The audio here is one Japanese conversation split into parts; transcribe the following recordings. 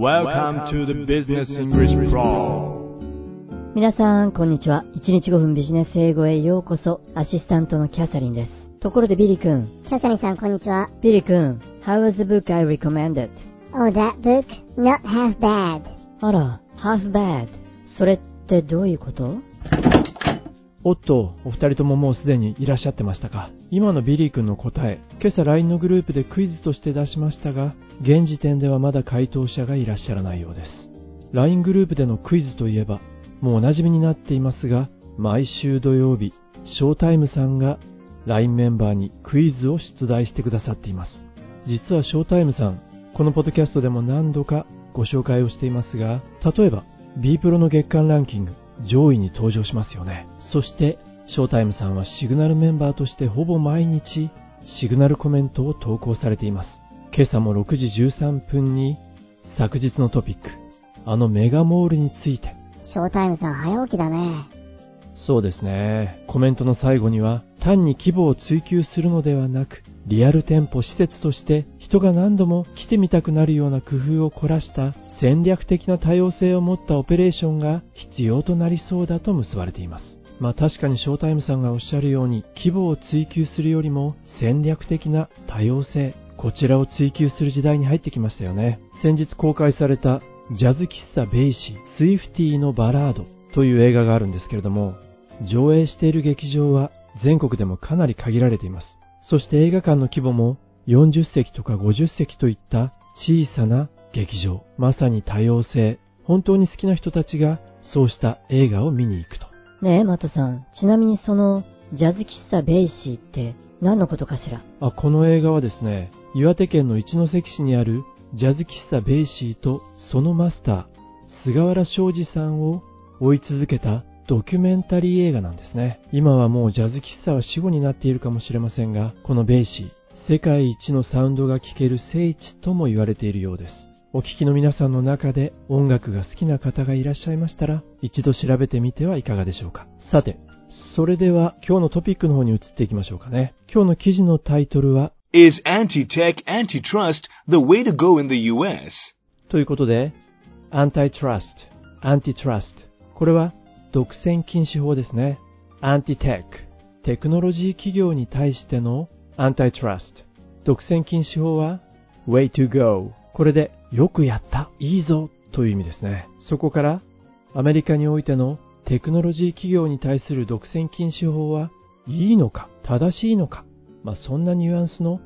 Welcome to the Business English Pro 皆さん、こんにちは。1日5分ビジネス英語へようこそ。アシスタントのキャサリンです。ところでビリー君。キャサリンさん、こんにちは。ビリー君、How was the book I recommended? Oh, that book? Not half bad. あら、half bad. それってどういうことおっと、お二人とももうすでにいらっしゃってましたか？今のビリー君の答え、今朝 LINE のグループでクイズとして出しましたが、現時点ではまだ回答者がいらっしゃらないようです。LINE グループでのクイズといえば、もうお馴染みになっていますが、毎週土曜日、ショータイムさんが LINE メンバーにクイズを出題してくださっています。実はショータイムさん、このポッドキャストでも何度かご紹介をしていますが、例えば B プロの月間ランキング、上位に登場しますよね。そして、ショータイムさんはシグナルメンバーとしてほぼ毎日、シグナルコメントを投稿されています。今朝も6時13分に、昨日のトピック、あのメガモールについて。ショータイムさん、早起きだね。そうですね。コメントの最後には、単に規模を追求するのではなく、リアル店舗施設として人が何度も来てみたくなるような工夫を凝らした戦略的な多様性を持ったオペレーションが必要となりそうだと結ばれています。まあ確かにショータイムさんがおっしゃるように規模を追求するよりも戦略的な多様性、こちらを追求する時代に入ってきましたよね。先日公開されたジャズ喫茶ベイシー、スイフティのバラードという映画があるんですけれども、上映している劇場は全国でもかなり限られています。そして映画館の規模も40席とか50席といった小さな劇場。まさに多様性。本当に好きな人たちがそうした映画を見に行くと。ねえ、マトさん。ちなみにその、ジャズ喫茶ベイシーって何のことかしら？あ、この映画はですね、岩手県の一関市にあるジャズ喫茶ベイシーとそのマスター、菅原正二さんを追い続けたドキュメンタリー映画なんですね。今はもうジャズ喫茶は死語になっているかもしれませんが、このベイシー、世界一のサウンドが聴ける聖地とも言われているようです。お聞きの皆さんの中で音楽が好きな方がいらっしゃいましたら、一度調べてみてはいかがでしょうか。さて、それでは今日のトピックの方に移っていきましょうかね。今日の記事のタイトルは、Is anti-tech antitrust the way to go in the US? ということで、antitrust, antitrust。これは独占禁止法ですね。anti-tech、テクノロジー企業に対しての antitrust。独占禁止法は way to go。これでよくやった、いいぞという意味ですね。そこからアメリカにおいてのテクノロジー企業に対する独占禁止法はいいのか、正しいのか、まあ、そんなニュアンスの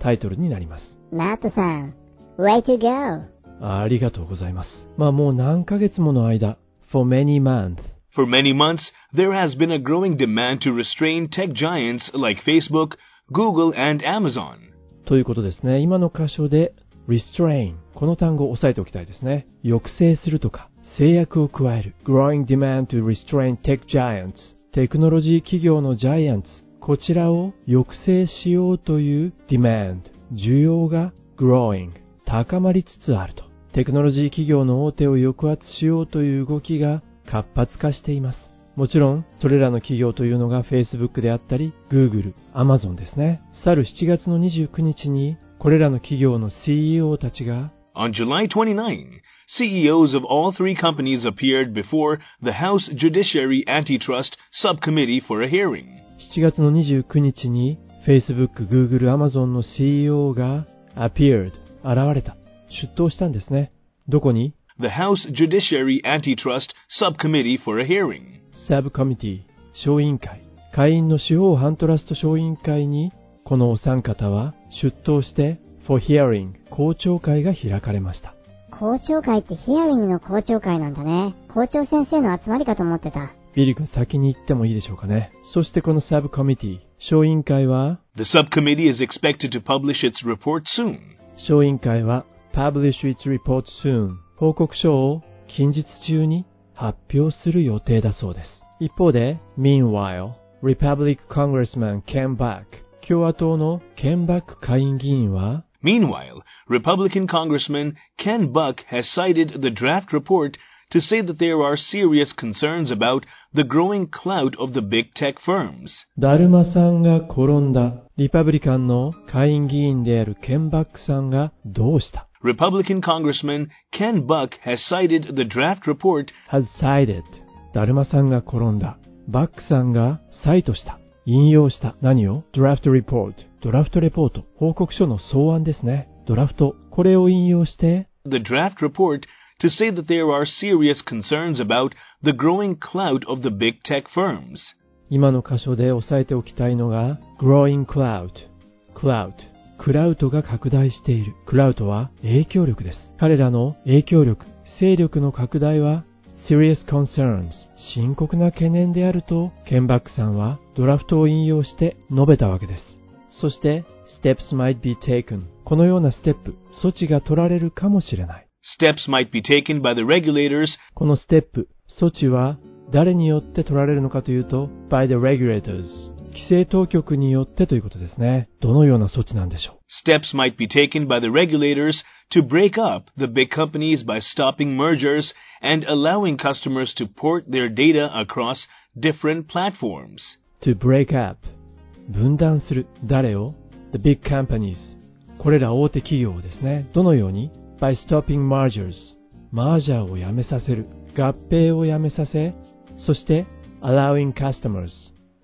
タイトルになります。マットさん、way to go. あありがとうございます。まあもう何ヶ月もの間、for many months。For many months, there has been a growing demand to restrain tech giants like Facebook, Google, and Amazon. ということですね。今の箇所で restrain この単語を押さえておきたいですね。抑制するとか制約を加える growing demand to restrain tech giants テクノロジー企業のジャイアンツこちらを抑制しようという demand 需要が growing 高まりつつあるとテクノロジー企業の大手を抑圧しようという動きが活発化しています。もちろん、それらの企業というのが Facebook であったり、Google、Amazon ですね。去る7月の29日に、これらの企業の CEO たちが、On July 29, CEOs of all three companies appeared before the House Judiciary Antitrust Subcommittee for a hearing. 7月の29日に、Facebook、Google、Amazon の CEO が appeared、現れた、出頭したんですね。どこに The House Judiciary Antitrust Subcommittee for a hearing. subcommittee、小委員会、下院の司法反トラスト小委員会に、このお三方は出頭して、for hearing、公聴会が開かれました。公聴会ってヒアリングの公聴会なんだね。校長先生の集まりかと思ってた。ビリー君先に行ってもいいでしょうかね。そしてこの subcommittee、小委員会は、The subcommittee is expected to publish its report soon. 小委員会は publish its report soon 報告書を近日中に発表する予定だそうです。一方で、meanwhile, Republic Congressman Ken Buck 共和党のケンバック下院議員は Meanwhile, Republican Congressman Ken Buck has cited the draft report to say that there are serious concerns about the growing clout of the big tech firms. だるまさんが転んだリパブリカンの下院議員であるケンバックさんがどうした Republican Congressman Ken Buck has cited the draft report has cited だるまさんが転んだ。バックさんがサイトした。 引用した。何を ?draft report。ドラフトレポート。報告書の草案ですね。ドラフト。これを引用して、the draft report to say that there are serious concerns about the growing clout of the big tech firms. 今の箇所で押さえておきたいのが growing cloud。cloud。クラウドが拡大している。クラウドは影響力です。彼らの影響力、勢力の拡大は serious concerns 深刻な懸念であるとケンバックさんはドラフトを引用して述べたわけです。そして steps might be taken このようなステップ、措置が取られるかもしれない。Steps might be taken by the regulators このステップ、措置は誰によって取られるのかというと by the regulators 規制当局によってということですね。どのような措置なんでしょう Steps might be taken by the regulators to break up the big companies by stopping mergers and allowing customers to port their data across different platforms. to break up 分断する誰を the big companies これら大手企業をですねどのように by stopping mergers マージャーをやめさせる合併をやめさせそして allowing customers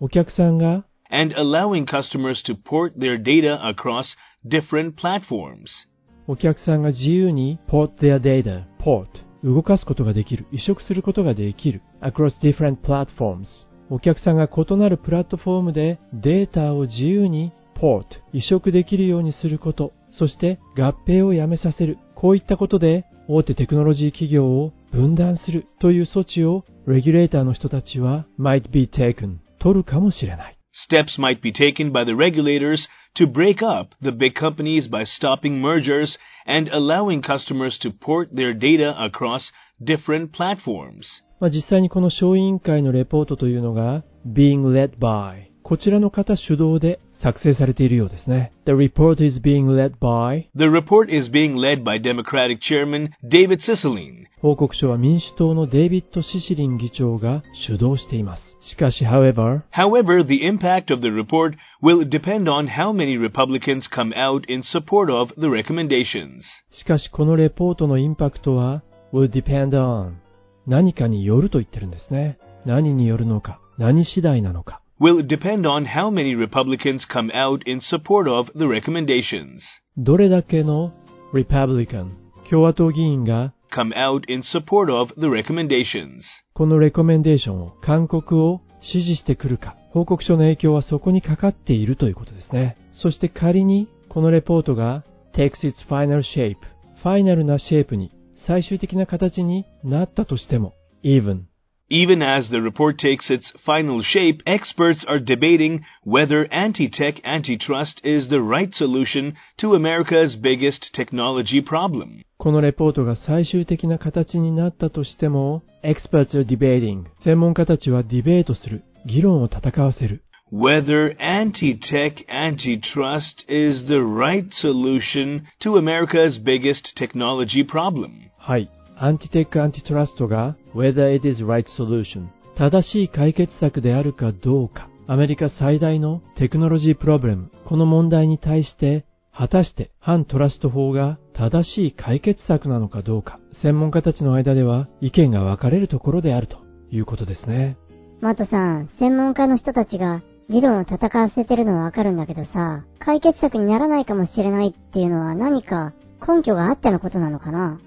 お客さんが and allowing customers to port their data across different platforms. お客さんが自由に port their data port 動かすことができる移植することができる。Across different platforms. お客さんが異なるプラットフォームでデータを自由に port 移植できるようにすることそして合併をやめさせるこういったことで大手テクノロジー企業を分断するという措置をレギュレーターの人たちは might be taken 取るかもしれない Steps might be taken by the regulators to break up the big companies by stopping mergers and allowing customers to port their data across different platforms. まあ、実際にこの小委員会のレポートというのが being led by こちらの方主導で 作成されているようですね。The report is being led by The report is being led by Democratic Chairman David Cicilline. 報告書は民主党のデイビッド・シシリン議長が主導しています。しかし、however、However, the impact of the report will depend on how many Republicans come out in support of the recommendations. しかしこのレポートのインパクトは will depend on 何かによると言ってるんですね。何によるのか、何次第なのか。Will depend on how many Republicans come out in support of the recommendations. どれだけの Republican 共和党議員が Come out in support of the recommendations. このレコメンデーションを、勧告を支持してくるか、報告書の影響はそこにかかっているということですね。そして仮に、このレポートが takes its final shape、ファイナルなシェイプに、最終的な形になったとしても、even、Even as the report takes its final shape, experts are debating whether anti-tech antitrust is the right solution to America's biggest technology problem. このレポートが最終的な形になったとしても、experts are debating、専門家たちはディベートする、議論を戦わせる。 Whether anti-tech antitrust is the right solution to America's biggest technology problem. はい。 アンティテックアンティトラストが whether it is right solution 正しい解決策であるかどうか。アメリカ最大のテクノロジープロブレムこの問題に対して果たして反トラスト法が正しい解決策なのかどうか。専門家たちの間では意見が分かれるところであるということですね。マットさん、専門家の人たちが議論を戦わせてるのはわかるんだけどさ、解決策にならないかもしれないっていうのは何か根拠があってのことなのかな？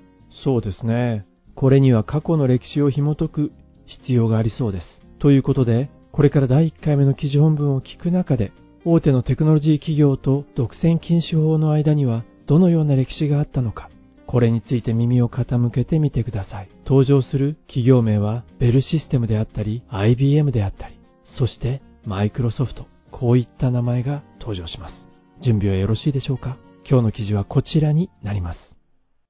そうですね。これには過去の歴史を紐解く必要がありそうです。ということで、これから第1回目の記事本文を聞く中で、大手のテクノロジー企業と独占禁止法の間にはどのような歴史があったのか、これについて耳を傾けてみてください。登場する企業名はベルシステムであったり、IBM であったり、そしてマイクロソフト、こういった名前が登場します。準備はよろしいでしょうか？今日の記事はこちらになります。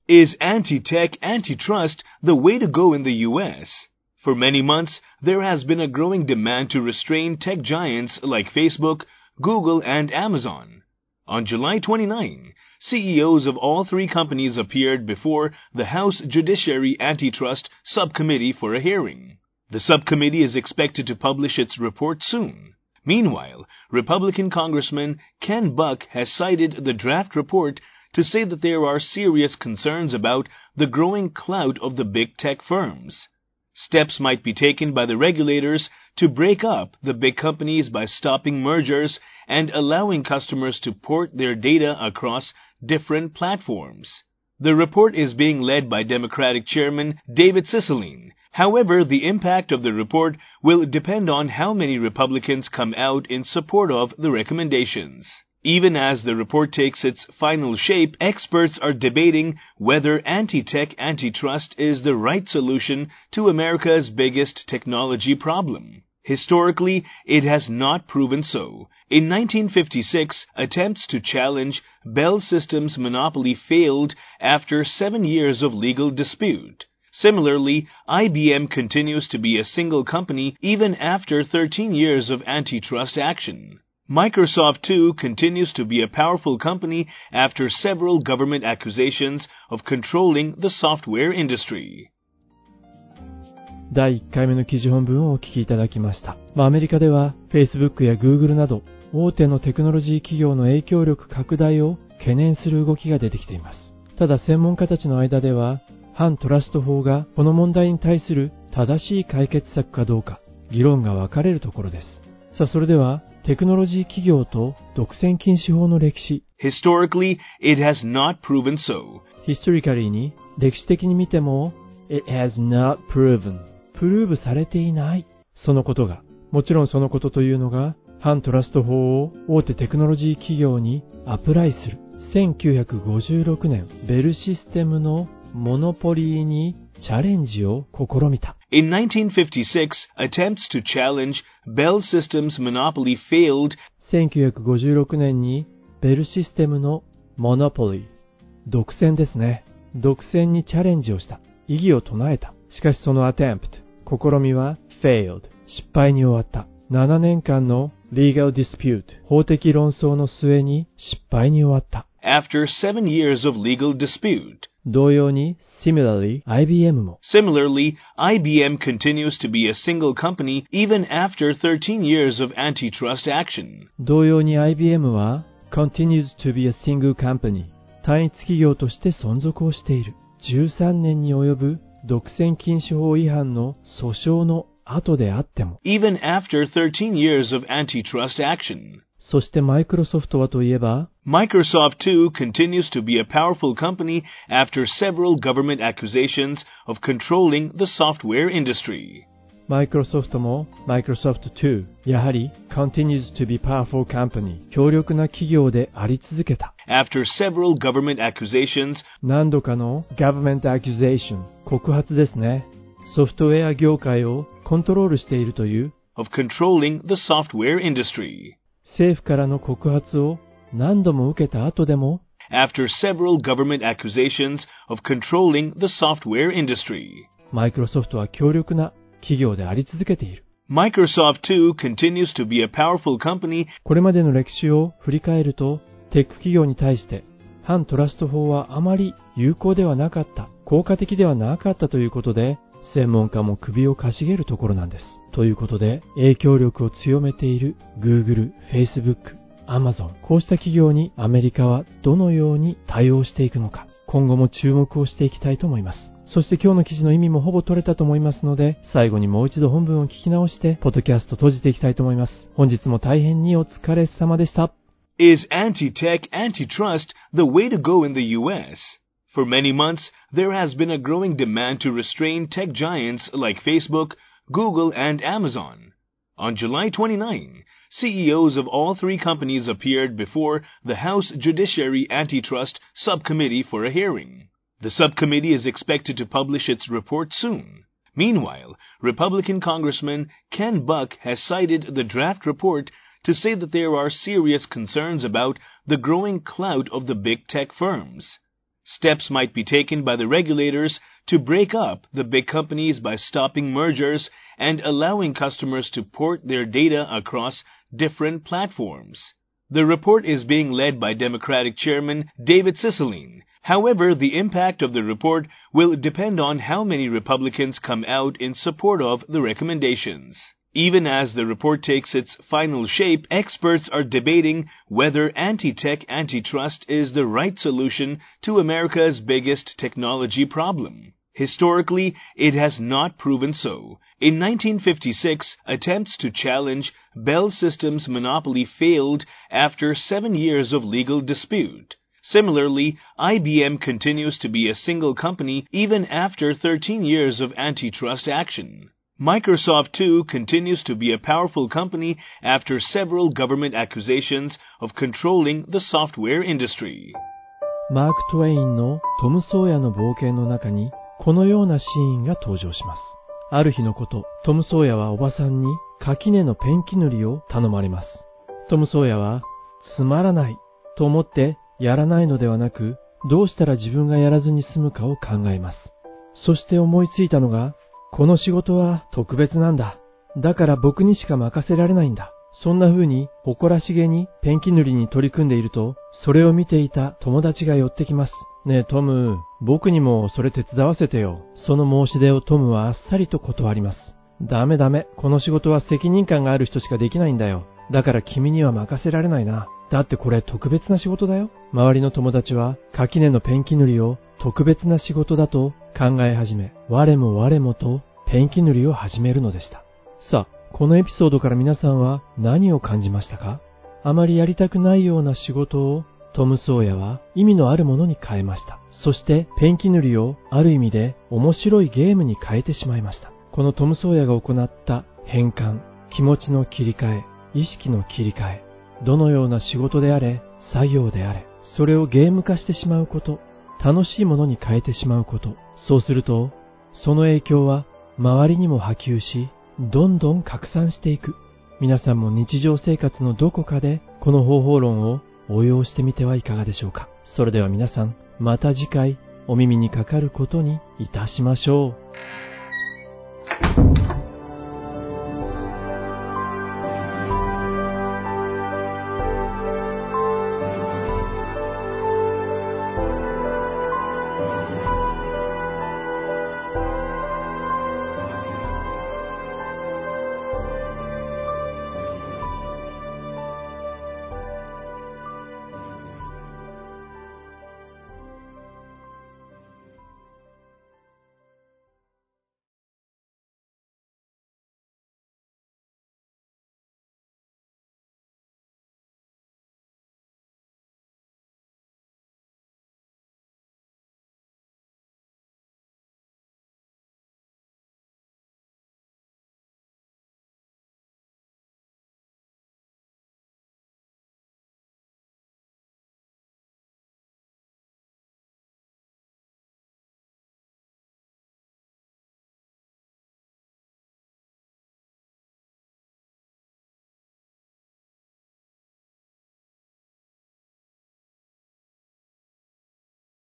Is anti-tech antitrust the way to go in the U.S.? For many months, there has been a growing demand to restrain tech giants like Facebook, Google, and Amazon. On July 29, CEOs of all three companies appeared before the House Judiciary Antitrust Subcommittee for a hearing. The subcommittee is expected to publish its report soon. Meanwhile, Republican Congressman Ken Buck has cited the draft report to say that there are serious concerns about the growing clout of the big tech firms. Steps might be taken by the regulators to break up the big companies by stopping mergers and allowing customers to port their data across different platforms. The report is being led by Democratic Chairman David Cicilline. However, the impact of the report will depend on how many Republicans come out in support of the recommendations. Even as the report takes its final shape, experts are debating whether anti-tech antitrust is the right solution to America's biggest technology problem. Historically, it has not proven so. In 1956, attempts to challenge Bell Systems' monopoly failed after seven years of legal dispute. Similarly, IBM continues to be a single company even after 13 years of antitrust action. Microsoft too continues to be a powerful company after several government accusations of controlling the software industry. 第1回目の記事本文をお聞きいただきました。まあ、アメリカでは Facebook や Google など大手のテクノロジー企業の影響力拡大を懸念する動きが出てきています。ただ専門家たちの間では反トラスト法がこの問題に対する正しい解決策かどうか議論が分かれるところです。さあそれではテクノロジー企業と独占禁止法の歴史。Historically, it has not proven so. ヒストリカリーに歴史的に見ても It has not proven. プルーブされていない。そのことが。もちろんそのことというのが反トラスト法を大手テクノロジー企業にアプライする。1956年ベルシステムのモノポリーにチャレンジを試みた In 1956, attempts to challenge Bell Systems' monopoly failed 1956年にベルシステムのモノポリー独占ですね独占にチャレンジをした意義を唱えたしかしその attempt 試みは failed 失敗に終わった7年間の legal dispute 法的論争の末に失敗に終わった after seven years of legal dispute. 同様に similarly IBM も Similarly, IBM continues to be a single company even after 13 years of antitrust action. 同様に IBM は continues to be a single company 単一企業として存続をしている13年に及ぶ独占禁止法違反の訴訟の後であっても Even after 13 years of antitrust action. そしてマイクロソフトはといえば Microsoft too continues to be a powerful company after several government accusations of controlling the software industry. マイクロソフトも Microsoft 2やはり continues to be powerful company 強力な企業であり続けた After several government accusations 何度かの government accusation 告発ですねソフトウェア業界をコントロールしているという of controlling the software industry. 政府からの告発を何度も受けた後でも After several government accusations of controlling the software industry. マイクロソフトは強力な企業であり続けている Microsoft too continues to be a powerful company これまでの歴史を振り返るとテック企業に対して反トラスト法はあまり有効ではなかった効果的ではなかったということで専門家も首をかしげるところなんですということで影響力を強めている Google、Facebook、Amazon こうした企業にアメリカはどのように対応していくのか今後も注目をしていきたいと思いますそして今日の記事の意味もほぼ取れたと思いますので、最後にもう一度本文を聞き直して、ポッドキャスト閉じていきたいと思います。本日も大変にお疲れ様でした。Is anti-tech antitrust the way to go in the US? For many months, there has been a growing demand to restrain tech giants like Facebook, Google, and Amazon. On July 29, CEOs of all three companies appeared before the House Judiciary Antitrust Subcommittee for a hearing. The subcommittee is expected to publish its report soon. Meanwhile, Republican Congressman Ken Buck has cited the draft report to say that there are serious concerns about the growing clout of the big tech firms. Steps might be taken by the regulators to break up the big companies by stopping mergers and allowing customers to port their data across different platforms. The report is being led by Democratic Chairman David Cicilline. However, the impact of the report will depend on how many Republicans come out in support of the recommendations. Even as the report takes its final shape, experts are debating whether anti-tech antitrust is the right solution to America's biggest technology problem. Historically, it has not proven so. In 1956, attempts to challenge Bell Systems' monopoly failed after seven years of legal dispute. Similarly, IBM continues to be a single company even after 13 years of antitrust action. Microsoft too continues to be a powerful company after several government accusations of controlling the software industry. マーク・トウェインのトム・ソーヤの冒険の中にこのようなシーンが登場します。ある日のこと、トム・ソーヤはおばさんに垣根のペンキ塗りを頼まれます。トム・ソーヤはつまらないと思ってやらないのではなく、どうしたら自分がやらずに済むかを考えます。そして思いついたのがこの仕事は特別なんだ。だから僕にしか任せられないんだ。そんな風に誇らしげにペンキ塗りに取り組んでいると、それを見ていた友達が寄ってきます。ねえトム、僕にもそれ手伝わせてよ。その申し出をトムはあっさりと断ります。ダメダメ。この仕事は責任感がある人しかできないんだよ。だから君には任せられないな。だってこれ特別な仕事だよ。周りの友達は垣根のペンキ塗りを特別な仕事だと考え始め、我も我もとペンキ塗りを始めるのでした。さあ、このエピソードから皆さんは何を感じましたか？あまりやりたくないような仕事をトム・ソーヤは意味のあるものに変えました。そしてペンキ塗りをある意味で面白いゲームに変えてしまいました。このトム・ソーヤが行った変換、気持ちの切り替え、意識の切り替え、どのような仕事であれ、作業であれ、それをゲーム化してしまうこと、楽しいものに変えてしまうこと、そうすると、その影響は周りにも波及し、どんどん拡散していく。皆さんも日常生活のどこかでこの方法論を応用してみてはいかがでしょうか。それでは皆さん、また次回お耳にかかることにいたしましょう。